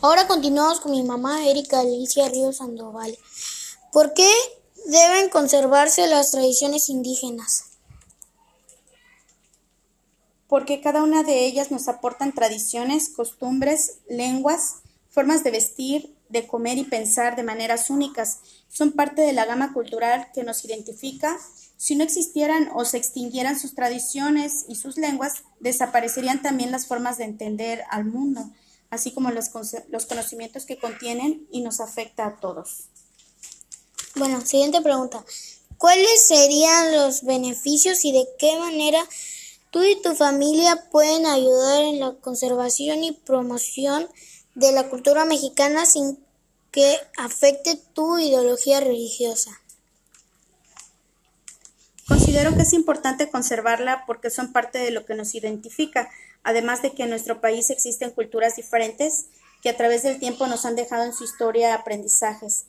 Ahora continuamos con mi mamá Erika Alicia Ríos Sandoval. ¿Por qué deben conservarse las tradiciones indígenas? Porque cada una de ellas nos aportan tradiciones, costumbres, lenguas, formas de vestir, de comer y pensar de maneras únicas. Son parte de la gama cultural que nos identifica. Si no existieran o se extinguieran sus tradiciones y sus lenguas, desaparecerían también las formas de entender al mundo, así como los, los conocimientos que contienen y nos afecta a todos. Bueno, siguiente pregunta. ¿Cuáles serían los beneficios y de qué manera tú y tu familia pueden ayudar en la conservación y promoción de la cultura mexicana sin que afecte tu ideología religiosa? Considero que es importante conservarla porque son parte de lo que nos identifica, además de que en nuestro país existen culturas diferentes que a través del tiempo nos han dejado en su historia aprendizajes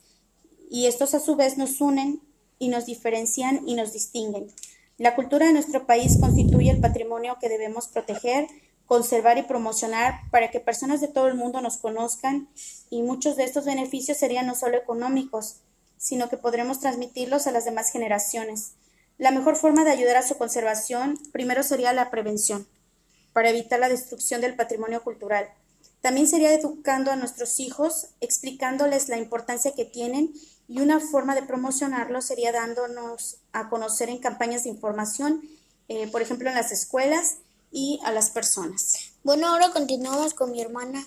y estos a su vez nos unen y nos diferencian y nos distinguen. La cultura de nuestro país constituye el patrimonio que debemos proteger, conservar y promocionar para que personas de todo el mundo nos conozcan y muchos de estos beneficios serían no solo económicos, sino que podremos transmitirlos a las demás generaciones. La mejor forma de ayudar a su conservación primero sería la prevención, para evitar la destrucción del patrimonio cultural. También sería educando a nuestros hijos, explicándoles la importancia que tienen y una forma de promocionarlo sería dándonos a conocer en campañas de información, eh, por ejemplo en las escuelas y a las personas. Bueno, ahora continuamos con mi hermana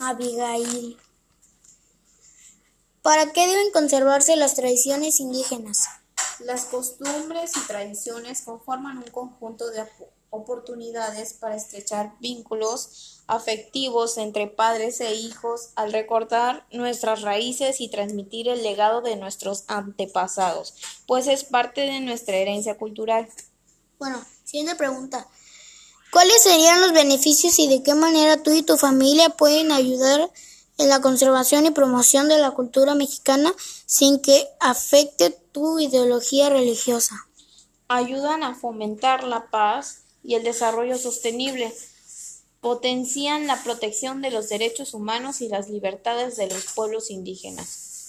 Abigail. ¿Para qué deben conservarse las tradiciones indígenas? Las costumbres y tradiciones conforman un conjunto de oportunidades para estrechar vínculos afectivos entre padres e hijos al recordar nuestras raíces y transmitir el legado de nuestros antepasados, pues es parte de nuestra herencia cultural. Bueno, siguiente pregunta. ¿Cuáles serían los beneficios y de qué manera tú y tu familia pueden ayudar en la conservación y promoción de la cultura mexicana sin que afecte tu ideología religiosa? Ayudan a fomentar la paz, y el desarrollo sostenible. Potencian la protección de los derechos humanos y las libertades de los pueblos indígenas.